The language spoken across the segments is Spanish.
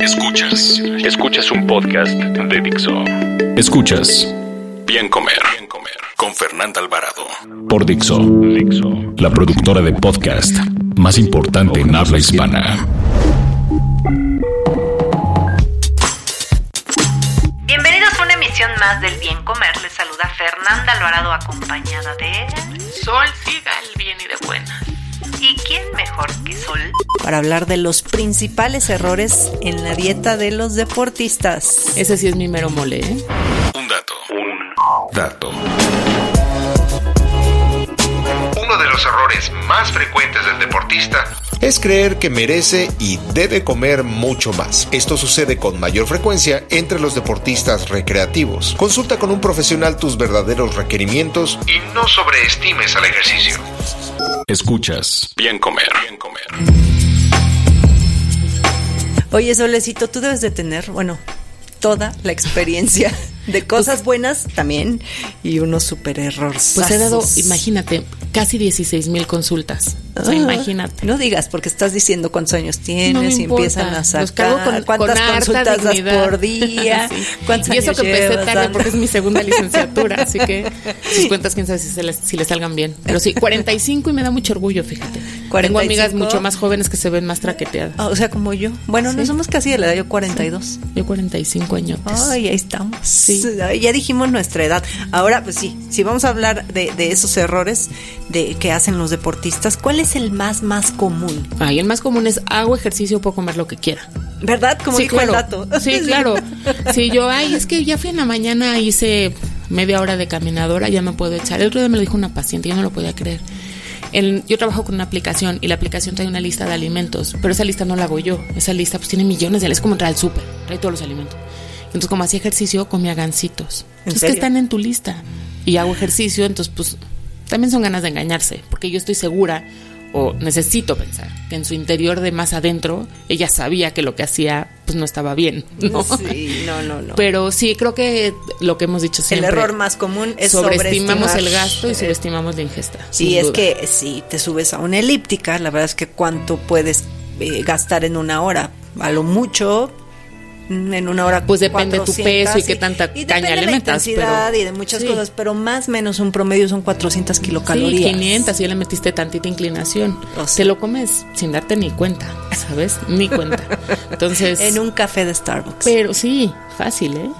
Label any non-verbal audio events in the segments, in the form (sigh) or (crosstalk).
Escuchas. Escuchas un podcast de Dixo. Escuchas Bien Comer. Bien Comer. Con Fernanda Alvarado. Por Dixo. Dixo. La productora de podcast más importante en habla hispana. Bienvenidos a una emisión más del Bien Comer. Les saluda Fernanda Alvarado acompañada de Sol siga el bien y de buena. ¿Y quién mejor que Sol? Para hablar de los principales errores en la dieta de los deportistas. Ese sí es mi mero mole, ¿eh? Un dato. Un dato. Uno de los errores más frecuentes del deportista es creer que merece y debe comer mucho más. Esto sucede con mayor frecuencia entre los deportistas recreativos. Consulta con un profesional tus verdaderos requerimientos y no sobreestimes al ejercicio. Escuchas Bien Comer. Bien Comer. Oye, Solecito, tú debes de tener, bueno, toda la experiencia (laughs) de cosas buenas también y unos super errores. Pues he dado, imagínate, casi 16 mil consultas. O sea, Ah, imagínate. No digas, porque estás diciendo cuántos años tienes No y importa. empiezan a sacar con, cuántas con consultas das por día. (laughs) Sí. ¿Cuántos Y eso años que empecé llevas tarde porque es mi segunda licenciatura, (laughs) así que sus cuentas quién sabe si, se les, si les salgan bien. Pero sí, 45 y me da mucho orgullo, fíjate. Tengo 45. amigas mucho más jóvenes que se ven más traqueteadas. Ah, o sea, como yo. Bueno, no Sí. somos casi de la edad, yo 42. Yo 45 años. Ay, ahí estamos. Sí. Ya dijimos nuestra edad. Ahora, pues sí, si vamos a hablar de, de esos errores de que hacen los deportistas, ¿cuál es el más, más común? Ay, el más común es hago ejercicio, puedo comer lo que quiera. ¿Verdad? Como sí, dijo claro. el dato. (laughs) Sí, claro. Sí, yo, ay, es que ya fui en la mañana, hice media hora de caminadora, ya me puedo echar. El otro día me lo dijo una paciente, yo no lo podía creer. El- yo trabajo con una aplicación y la aplicación trae una lista de alimentos, pero esa lista no la hago yo. Esa lista pues tiene millones de... Es como entrar al súper, trae todos los alimentos. Entonces, como hacía ejercicio, comía gancitos. ¿En Entonces, que están en tu lista. Y hago ejercicio, entonces, pues, también son ganas de engañarse, porque yo estoy segura o necesito pensar que en su interior de más adentro ella sabía que lo que hacía pues no estaba bien, ¿no? Sí, no, no, no. Pero sí, creo que lo que hemos dicho el siempre. error más común es sobreestimamos el gasto y sobreestimamos la ingesta. Y es duda. que si te subes a una elíptica, la verdad es que cuánto puedes eh, gastar en una hora. A lo mucho, en una hora. Pues depende de tu 400, peso y qué tanta y caña le de la metas, intensidad pero- y de muchas sí. cosas, pero más o menos un promedio son 400 kilocalorías. Sí, 500, ya le metiste tantita inclinación. O sea. Te lo comes sin darte ni cuenta, ¿sabes? Ni cuenta. (laughs) Entonces. En un café de Starbucks. Pero sí, fácil, ¿eh?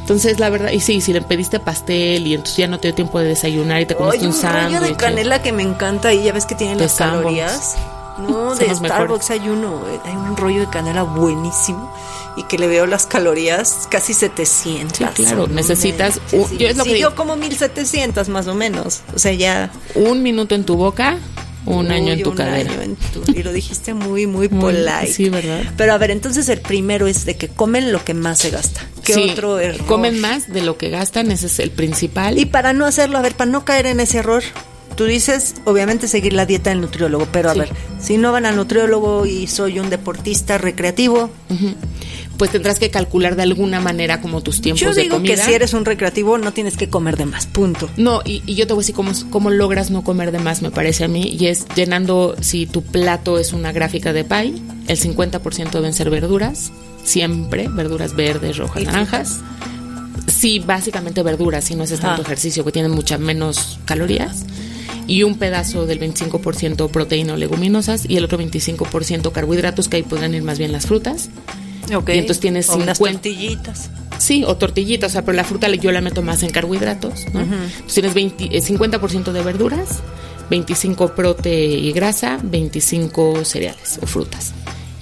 Entonces, la verdad, y sí, si le pediste pastel y entonces ya no te dio tiempo de desayunar y te comiste Oye, un un rollo de sándwich. canela que me encanta y ya ves que tienen De las calorías. No, de Starbucks hay uno, eh, hay un rollo de canela buenísimo y que le veo las calorías casi 700. Sí, claro, necesitas un- sí. yo es lo que yo como 1700 más o menos. O sea, ya Un minuto en tu boca, un año en tu un cadera. año en tu- y lo dijiste muy, muy (laughs) Muy- polite. sí, ¿verdad? Pero a ver, entonces el primero es de que comen lo que más se gasta. ¿Qué Sí, otro error? Comen más de lo que gastan, ese es el principal. Y para no hacerlo, a ver, para no caer en ese error, tú dices, obviamente, seguir la dieta del nutriólogo, pero a Sí. ver, si no van al nutriólogo y soy un deportista recreativo, pues tendrás que calcular de alguna manera como tus tiempos yo de digo comida. que si eres un recreativo no tienes que comer de más, punto. No, y, y yo te voy a decir cómo, cómo logras no comer de más, me parece a mí, y es llenando, si tu plato es una gráfica de pie, el 50% deben ser verduras, siempre, verduras verdes, rojas, ¿Y naranjas. Sí, básicamente verduras, si no haces tanto Ah. ejercicio, que tienen muchas menos calorías. Y un pedazo del 25% proteína o leguminosas y el otro 25% carbohidratos, que ahí podrán ir más bien las frutas. Ok. Y entonces tienes O unas 50. tortillitas. Sí, o tortillitas, o sea, pero la fruta yo la meto más en carbohidratos, ¿no? Entonces tienes 20, eh, 50% de verduras, 25 prote y grasa, 25 cereales o frutas.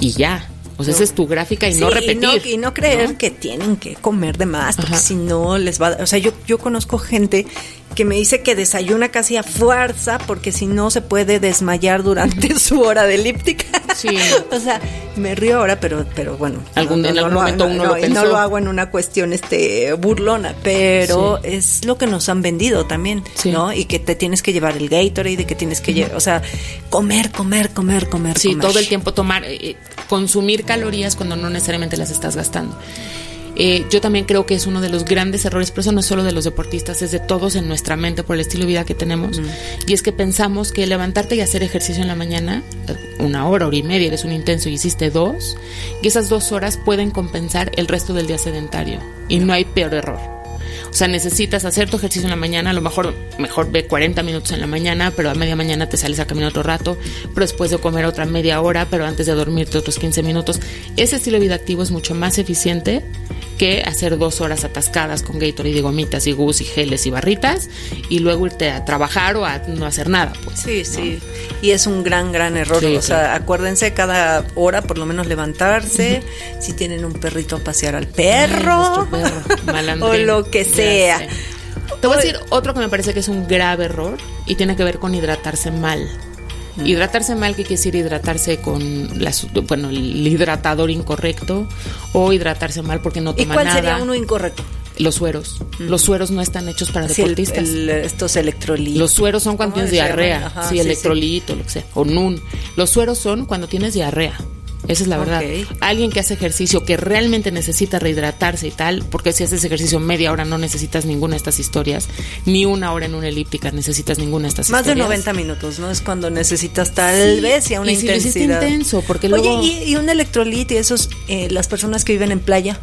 Y ya. O sea, esa es tu gráfica y no repetir. Y no, y no creer que tienen que comer de más, porque si no les va a... O sea, yo, yo conozco gente que me dice que desayuna casi a fuerza, porque si no se puede desmayar durante (laughs) su hora de elíptica. Sí. (laughs) o sea, me río ahora, pero, pero bueno. Algún- en algún momento uno lo pensó. No lo hago en una cuestión este burlona, pero es lo que nos han vendido también, Sí. ¿no? Y que te tienes que llevar el Gatorade, y que tienes que llevar, o sea, comer, comer, comer, comer, Sí, comer. todo el tiempo tomar, eh, eh, consumir calorías cuando no necesariamente las estás gastando. Eh, yo también creo que es uno de los grandes errores, pero eso no es solo de los deportistas, es de todos en nuestra mente por el estilo de vida que tenemos. Y es que pensamos que levantarte y hacer ejercicio en la mañana, eh, una hora, hora y media, eres un intenso y hiciste dos, y esas dos horas pueden compensar el resto del día sedentario. Y no hay peor error. O sea, necesitas hacer tu ejercicio en la mañana, a lo mejor mejor ve 40 minutos en la mañana, pero a media mañana te sales a caminar otro rato, pero después de comer otra media hora, pero antes de dormirte otros 15 minutos. Ese estilo de vida activo es mucho más eficiente que hacer dos horas atascadas con Gatorade y gomitas y gus y geles y barritas y luego irte a trabajar o a no hacer nada, pues. Sí, sí. Y es un gran, gran error. Sí, o sea, claro. acuérdense cada hora por lo menos levantarse. Si tienen un perrito, pasear al perro. perro, (laughs) o lo que sea. Te voy a decir otro que me parece que es un grave error y tiene que ver con hidratarse mal. Hidratarse mal, ¿qué quiere decir hidratarse con las, bueno, el hidratador incorrecto o hidratarse mal porque no ¿Y toma cuál nada? sería uno incorrecto? Los sueros. Los sueros no están hechos para Sí, deportistas. el- estos electrolitos. Los sueros son cuando ¿Cómo tienes diarrea, Ajá, sí, sí, electrolito, lo que sea, o nun. Los sueros son cuando tienes diarrea. Esa es la verdad. Alguien que hace ejercicio, que realmente necesita rehidratarse y tal, porque si haces ejercicio media hora no necesitas ninguna de estas historias, ni una hora en una elíptica necesitas ninguna de estas Más de historias. 90 minutos, ¿no? Es cuando necesitas tal Sí, vez y a una y si lo hiciste intensidad. intenso, porque Oye, luego- y, y un electrolito y esos, eh, las personas que viven en playa.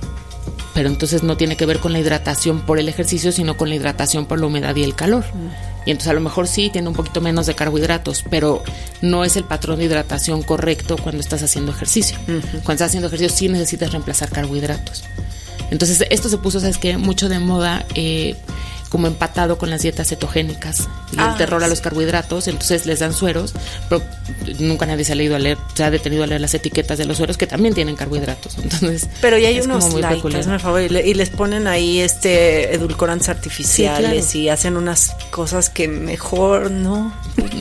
Pero entonces no tiene que ver con la hidratación por el ejercicio, sino con la hidratación por la humedad y el calor. Y entonces a lo mejor sí tiene un poquito menos de carbohidratos, pero no es el patrón de hidratación correcto cuando estás haciendo ejercicio. Cuando estás haciendo ejercicio sí necesitas reemplazar carbohidratos. Entonces esto se puso, ¿sabes qué? Mucho de moda, eh, como empatado con las dietas cetogénicas y Ah, el terror a los carbohidratos, entonces les dan sueros, pero nunca nadie se ha leído a leer, se ha detenido a leer las etiquetas de los sueros que también tienen carbohidratos. Entonces, Pero ya hay unos muy light, peculiar. hazme el favor, y, le- y les ponen ahí este edulcorantes artificiales claro. y hacen unas cosas que mejor no.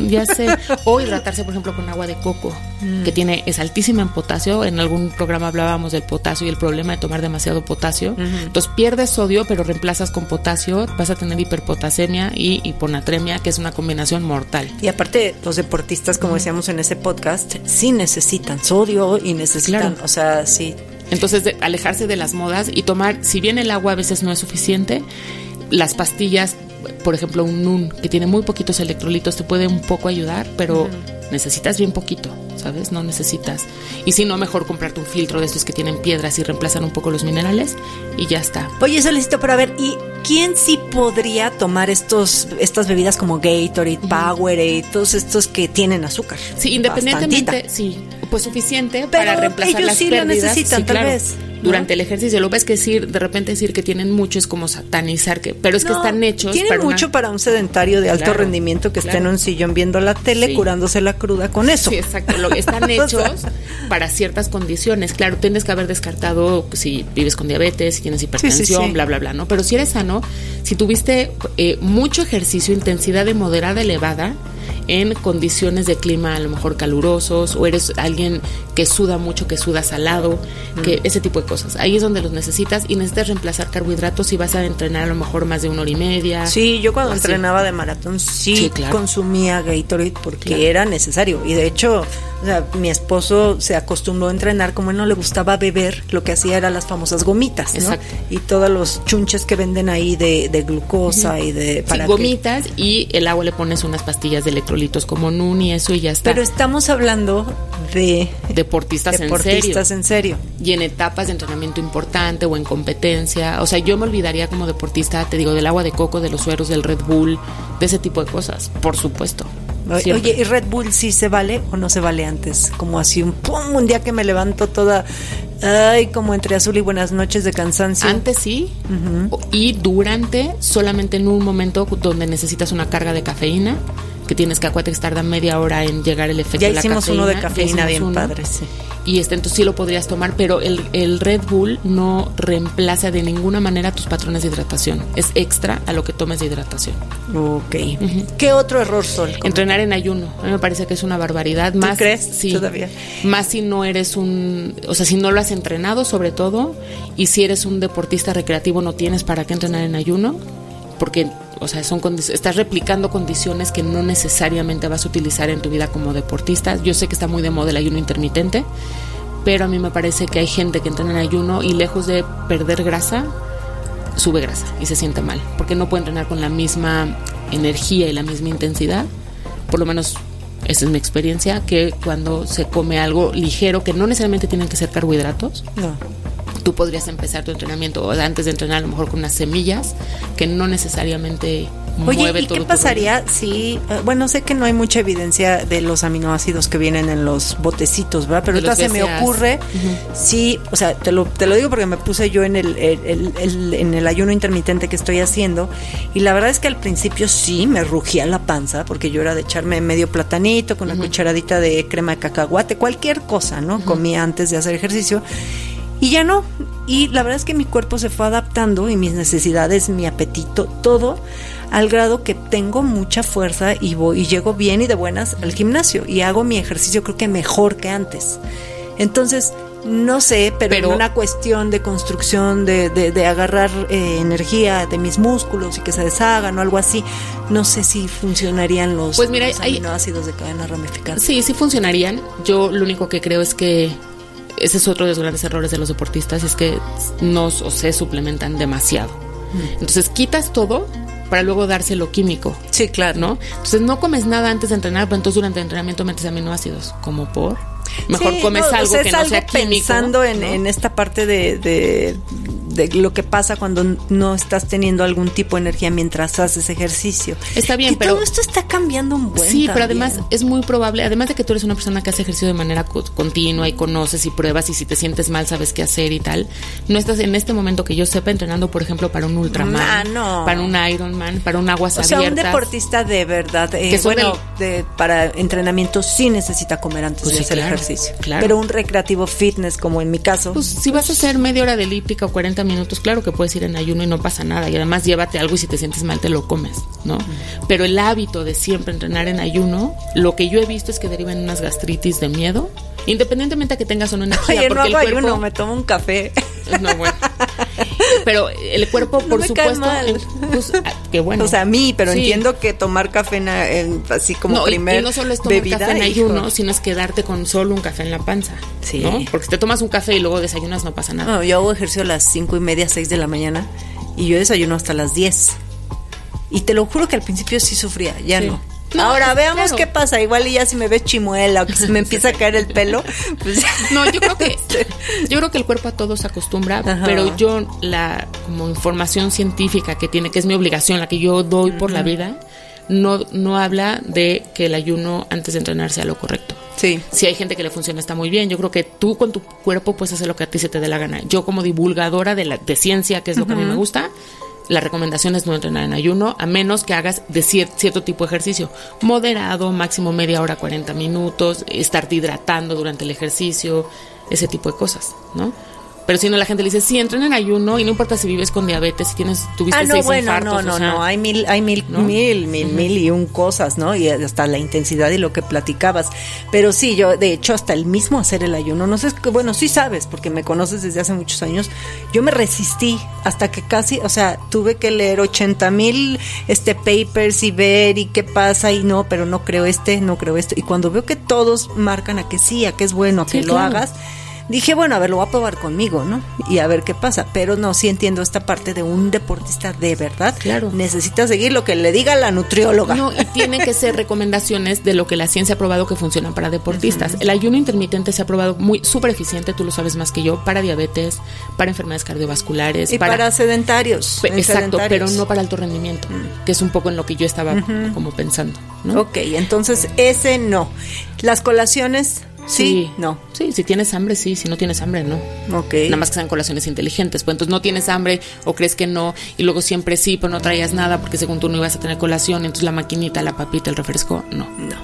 Ya sé. O hidratarse, por ejemplo, con agua de coco, Mm. que tiene, es altísima en potasio. En algún programa hablábamos del potasio y el problema de tomar demasiado potasio. Entonces pierdes sodio, pero reemplazas con potasio, vas a tener hiperpotasemia y hiponatremia, que es una combinación mortal. Y aparte, los deportistas, como decíamos en ese podcast, sí necesitan sodio y necesitan, Claro. o sea, sí. Entonces, de- alejarse de las modas y tomar, si bien el agua a veces no es suficiente, las pastillas, por ejemplo, un NUN que tiene muy poquitos electrolitos te puede un poco ayudar, pero necesitas bien poquito, ¿sabes? No necesitas. Y si no, mejor comprarte un filtro de estos que tienen piedras y reemplazan un poco los minerales y ya está. Oye, solicito para ver, ¿y quién sí podría tomar estos estas bebidas como Gatorade, Powerade, todos estos que tienen azúcar? Sí, independientemente, Bastantita. sí, pues suficiente Pero para reemplazar ellos las sí lo pérdidas. necesitan, tal vez, ¿no? Durante el ejercicio, lo ves que decir, de repente decir que tienen mucho es como satanizar que, pero es que están hechos Tienen para una- mucho para un sedentario de alto Claro, rendimiento que está en claro. un sillón viendo la tele, Sí. curándose la cruda con eso. Sí, exacto. Lo, (laughs) están hechos para ciertas condiciones. Claro, tienes que haber descartado si vives con diabetes, si tienes hipertensión, sí. bla, bla, bla, ¿no? Pero si eres sano, si tuviste eh, mucho ejercicio, intensidad de moderada elevada, en condiciones de clima a lo mejor calurosos o eres alguien que suda mucho, que suda salado, que ese tipo de cosas. Ahí es donde los necesitas y necesitas reemplazar carbohidratos si vas a entrenar a lo mejor más de una hora y media. Sí, yo cuando así. entrenaba de maratón sí, Sí, claro. consumía Gatorade porque Claro. era necesario. Y de hecho, o sea, mi esposo se acostumbró a entrenar, como él no le gustaba beber, lo que hacía era las famosas gomitas, ¿no? Exacto. Y todos los chunches que venden ahí de, de glucosa y de... Sí, para que- gomitas y el agua le pones unas pastillas de electrolitos como NUN y eso y ya está. Pero estamos hablando de deportistas, deportistas en en serio. serio. Y en etapas de entrenamiento importante o en competencia. O sea, yo me olvidaría como deportista, te digo, del agua de coco, de los sueros, del Red Bull, de ese tipo de cosas, por supuesto. Siempre. Oye, ¿y Red Bull sí se vale o no se vale antes? Como así un pum, un día que me levanto toda, ay, como entre azul y buenas noches de cansancio. Antes sí, y durante solamente en un momento donde necesitas una carga de cafeína, que tienes que Aquatex tarda media hora en llegar el efecto Ya de la hicimos cafeína. uno de cafeína bien uno. padre, sí. Y este, entonces sí lo podrías tomar, pero el, el Red Bull no reemplaza de ninguna manera tus patrones de hidratación. Es extra a lo que tomes de hidratación. Ok. ¿Qué otro error, Sol? Entrenar en ayuno, a mí me parece que es una barbaridad. Más, crees? Sí. Todavía. Más si no eres un, o sea, si no lo has entrenado sobre todo, y si eres un deportista recreativo no tienes para qué entrenar en ayuno, porque, o sea, son estás replicando condiciones que no necesariamente vas a utilizar en tu vida como deportista. Yo sé que está muy de moda el ayuno intermitente, pero a mí me parece que hay gente que entrena en ayuno y lejos de perder grasa, sube grasa y se siente mal, porque no puede entrenar con la misma energía y la misma intensidad, por lo menos esa es mi experiencia, que cuando se come algo ligero, que no necesariamente tienen que ser carbohidratos, No. Tú podrías empezar tu entrenamiento o antes de entrenar a lo mejor con unas semillas que no necesariamente Oye, mueve ¿y todo qué pasaría si, eh, bueno, sé que no hay mucha evidencia de los aminoácidos que vienen en los botecitos, ¿verdad? Pero ahorita se me ocurre, sí, o sea, te lo, te lo digo porque me puse yo en el, el- el- el- en el ayuno intermitente que estoy haciendo y la verdad es que al principio sí me rugía la panza porque yo era de echarme medio platanito con una cucharadita de crema de cacahuate, cualquier cosa, ¿no? Comía antes de hacer ejercicio. Y ya no. Y la verdad es que mi cuerpo se fue adaptando y mis necesidades, mi apetito, todo, al grado que tengo mucha fuerza y voy y llego bien y de buenas al gimnasio y hago mi ejercicio creo que mejor que antes. Entonces, no sé, pero, Pero- en una cuestión de construcción, de, de, de agarrar eh, energía de mis músculos y que se deshagan o algo así, no sé si funcionarían los, Pues mira, los hay- aminoácidos de cadena ramificada. Sí, sí funcionarían. Yo lo único que creo es que ese es otro de los grandes errores de los deportistas, es que nos o se suplementan demasiado. Entonces quitas todo para luego dárselo químico. Sí, claro. ¿no? Entonces no comes nada antes de entrenar, pero entonces durante el entrenamiento metes aminoácidos, como por mejor Sí, comes no, o algo sea, que no algo sea químico. pensando en, ¿no? en esta parte de, de, de lo que pasa cuando no estás teniendo algún tipo de energía mientras haces ejercicio. Está bien, Que pero- todo esto está cambiando un buen Sí, pero también. además es muy probable, además de que tú eres una persona que hace ejercicio de manera co- continua y conoces y pruebas y si te sientes mal sabes qué hacer y tal, no estás en este momento que yo sepa entrenando, por ejemplo, para un Ultraman, Ah, no. para un Ironman, para un aguas O sea, un abiertas. deportista de verdad, eh, Que bueno, del- de, para entrenamiento sí necesita comer antes Pues de sí, hacer claro, ejercicio. Claro. Pero un recreativo fitness, como en mi caso, Pues si vas a hacer media hora de elíptica o 40 minutos, claro que puedes ir en ayuno y no pasa nada. Y además llévate algo y si te sientes mal te lo comes, ¿no? Pero el hábito de siempre entrenar en ayuno, lo que yo he visto es que derivan unas gastritis de miedo, independientemente a que tengas o no energía. Oye, no hago el cuerpo, ayuno, me tomo un café. (laughs) No, bueno. Pero el cuerpo, No por cae supuesto, pues, ah, qué bueno. O sea, a mí, pero Sí. entiendo que tomar café en, en- así como no, primer y, no solo es tomar bebida, café en hijo. ayuno, sino es quedarte con solo un café en la panza. Sí. ¿no? Porque si te tomas un café y luego desayunas, no pasa nada. No, yo hago ejercicio a las cinco y media, seis de la mañana y yo desayuno hasta las 10. Y te lo juro que al principio sí sufría, ya Sí. no. No, Ahora veamos claro. qué pasa. Igual y ya si me ves chimuela o que se me empieza a caer el pelo, pues (laughs) No, yo creo que (laughs) yo creo que el cuerpo a todo se acostumbra, Ajá. pero yo la como información científica que tiene, que es mi obligación, la que yo doy por la vida, no no habla de que el ayuno antes de entrenar sea lo correcto. Sí. Si hay gente que le funciona está muy bien. Yo creo que tú con tu cuerpo puedes hacer lo que a ti se te dé la gana. Yo como divulgadora de la de ciencia, que es lo que a mí me gusta, la recomendación es no entrenar en ayuno, a menos que hagas de cier- cierto tipo de ejercicio. Moderado, máximo media hora, 40 minutos, estarte hidratando durante el ejercicio, ese tipo de cosas, ¿no? Pero si no, la gente le dice, sí, entrena en ayuno y no importa si vives con diabetes, si tienes, tuviste Ah, no, seis bueno, infartos, no, o no, sea, no, hay mil, hay mil, ¿no? mil, mil, mil y un cosas, ¿no? Y hasta la intensidad y lo que platicabas. Pero sí, yo, de hecho, hasta el mismo hacer el ayuno, no sé, bueno, sí sabes, porque me conoces desde hace muchos años, yo me resistí hasta que casi, o sea, tuve que leer 80 mil este, papers y ver y qué pasa y no, pero no creo este, no creo esto. Y cuando veo que todos marcan a que sí, a que es bueno, a que Sí, lo claro. hagas, Dije, bueno, a ver, lo voy a probar conmigo, ¿no? Y a ver qué pasa. Pero no, sí entiendo esta parte de un deportista de verdad. Claro. Necesita seguir lo que le diga la nutrióloga. No, y tienen que ser recomendaciones de lo que la ciencia ha probado que funcionan para deportistas. El ayuno intermitente se ha probado muy súper eficiente, tú lo sabes más que yo, para diabetes, para enfermedades cardiovasculares. y para, sedentarios. Exacto, pero no para alto rendimiento, que es un poco en lo que yo estaba como pensando. ¿no? Ok, entonces ese no. Las colaciones Sí, no. Sí, si tienes hambre, sí. Si no tienes hambre, no. Ok. Nada más que sean colaciones inteligentes. Pues entonces no tienes hambre o crees que no. Y luego siempre sí, pero no traías nada porque según tú no ibas a tener colación. Entonces la maquinita, la papita, el refresco, no. No.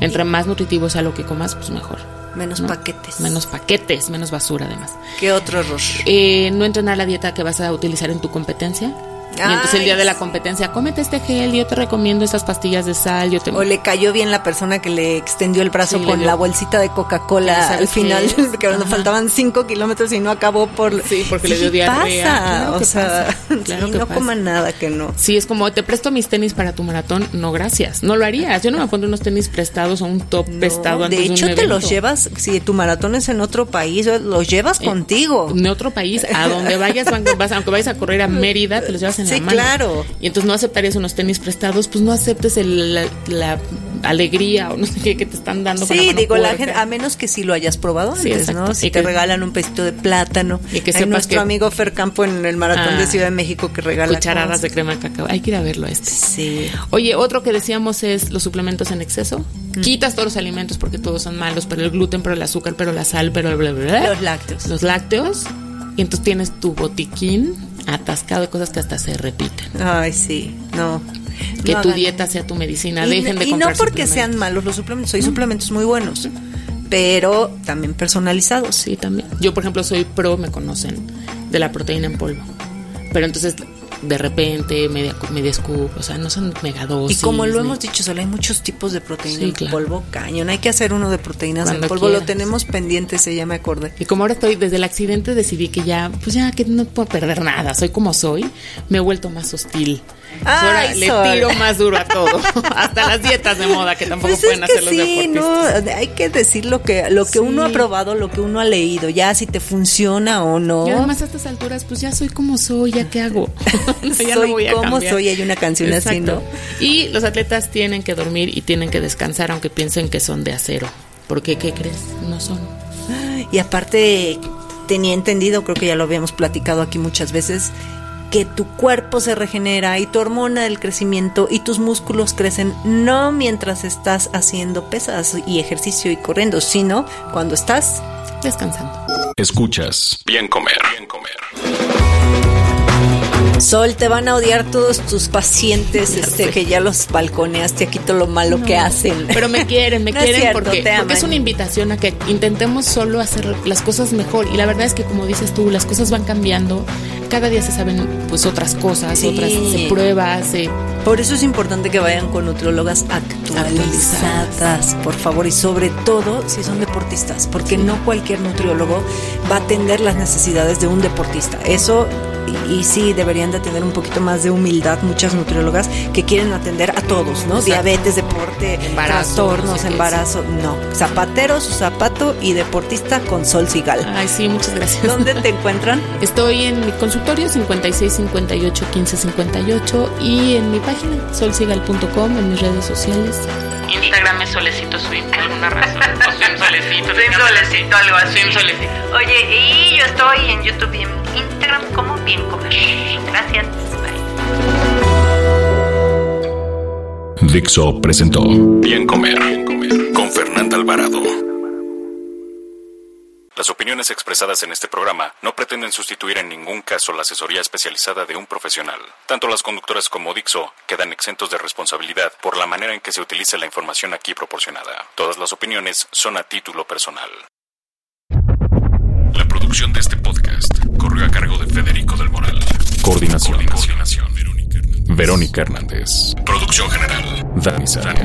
Entre más nutritivo sea lo que comas, pues mejor. Menos ¿no? paquetes. Menos paquetes, menos basura además. ¿Qué otro error? Eh, no entrenar la dieta que vas a utilizar en tu competencia. Y entonces el día de la competencia, cómete este gel, yo te recomiendo estas pastillas de sal, yo te... O le cayó bien la persona que le extendió el brazo Sí, con la bolsita de ¿Y Coca-Cola al final, (laughs) que cuando Ajá. faltaban cinco kilómetros y no acabó por... Sí, porque le dio diarrea. pasa, Claro o sea, pasa, (laughs) claro sí, que no pasa. coman nada que no. Sí, es como, te presto mis tenis para tu maratón. No, gracias. No lo harías. Yo no me pondré unos tenis prestados o un top No, prestado antes de de un hecho, te evento. los llevas, si tu maratón es en otro país, los llevas Eh, contigo. En otro país, a donde vayas, aunque vayas a correr a Mérida, te los llevas en Sí, la mano. claro. Y entonces no aceptarías unos tenis prestados, pues no aceptes el- la, la alegría o no sé qué que te están dando con la Sí, mano digo, la gente, a menos que si lo hayas probado Sí, antes. ¿no? Si Y te que- regalan un pedacito de plátano. Y que Hay nuestro que- amigo Fer Campo en el maratón Ah, de Ciudad de México que regala Cucharadas cosas. de crema de cacao. Hay que ir a verlo este. Sí. Oye, otro que decíamos es los suplementos en exceso. Quitas todos los alimentos porque todos son malos, pero el gluten, pero el azúcar, pero la sal, pero bla, bla, bla. Los lácteos. Los lácteos. Y entonces tienes tu botiquín atascado de cosas que hasta se repiten. Ay, sí, no. Que No tu hagan- dieta sea tu medicina. Y, Dejen de y comprar no porque sean malos los suplementos, hay suplementos muy buenos, pero también personalizados. Sí, también. Yo, por ejemplo, soy pro, me conocen, de la proteína en polvo. Pero entonces, de repente, media, media scoop, o sea, no son Y megadosis. como lo hemos dicho, solo hay muchos tipos de proteína Sí, en claro. polvo cañón. Hay que hacer uno de proteínas Cuando en polvo. Lo tenemos pendiente, se ya me acordé. Y como ahora estoy, desde el accidente decidí que ya, pues ya que no puedo perder nada, soy como soy, me he vuelto más hostil. Ay, ahora le Sol. tiro más duro a todo, (laughs) hasta las dietas de moda que tampoco Pues pueden es que hacer los sí, deportistas. no, hay que decir lo que lo que Sí. uno ha probado, lo que uno ha leído, ya si te funciona o no. Y además a estas alturas, pues ya soy como soy, ¿ya qué hago? (laughs) Ya Soy voy a como cambiar. soy, hay una canción así, Exacto. ¿no? Y los atletas tienen que dormir y tienen que descansar aunque piensen que son de acero. Porque, ¿qué crees? No son. Y aparte, tenía entendido, creo que ya lo habíamos platicado aquí muchas veces, que tu cuerpo se regenera y tu hormona del crecimiento y tus músculos crecen no mientras estás haciendo pesas y ejercicio y corriendo, sino cuando estás Descansando. Escuchas Bien Comer. Bien Comer. Sol, te van a odiar todos tus pacientes, este, que ya los balconeaste aquí todo lo malo que hacen. Pero me quieren, me (laughs) No es quieren cierto, porque, te porque es una invitación a que intentemos solo hacer las cosas mejor. Y la verdad es que, como dices tú, las cosas van cambiando. Cada día se saben pues otras cosas, Sí. otras se prueba, se Por eso es importante que vayan con nutriólogas actualizadas, por favor, y sobre todo si son deportistas, porque no cualquier nutriólogo va a atender las necesidades de un deportista. Eso, y, y sí, deberían de tener un poquito más de humildad muchas nutriólogas que quieren atender a todos, ¿no? Exacto. Diabetes, deporte, Embarazo, trastornos, no sé qué, embarazo, no. Zapatero, su zapato y deportista con Sol Sigal. Ay, sí, muchas gracias. ¿Dónde te (laughs) encuentran? Estoy en mi consultorio 56 58 15 58 y en mi página solsigal.com, en mis redes sociales. Instagram es Solecito Swim, por alguna razón. O Swim Solecito. Swim (laughs) Solecito, algo así. Swim Solecito. Oye, y yo estoy en YouTube y en Instagram como Bien Comer. Gracias. Bye. Dixo presentó Bien Comer. Bien Comer. Con Fernanda Alvarado. Las opiniones expresadas en este programa no pretenden sustituir en ningún caso la asesoría especializada de un profesional. Tanto las conductoras como Dixo quedan exentos de responsabilidad por la manera en que se utiliza la información aquí proporcionada. Todas las opiniones son a título personal. La producción de este podcast corrió a cargo de Federico del Moral. Coordinación. Coordinación. Verónica Hernández. Producción general. Dani Sadia.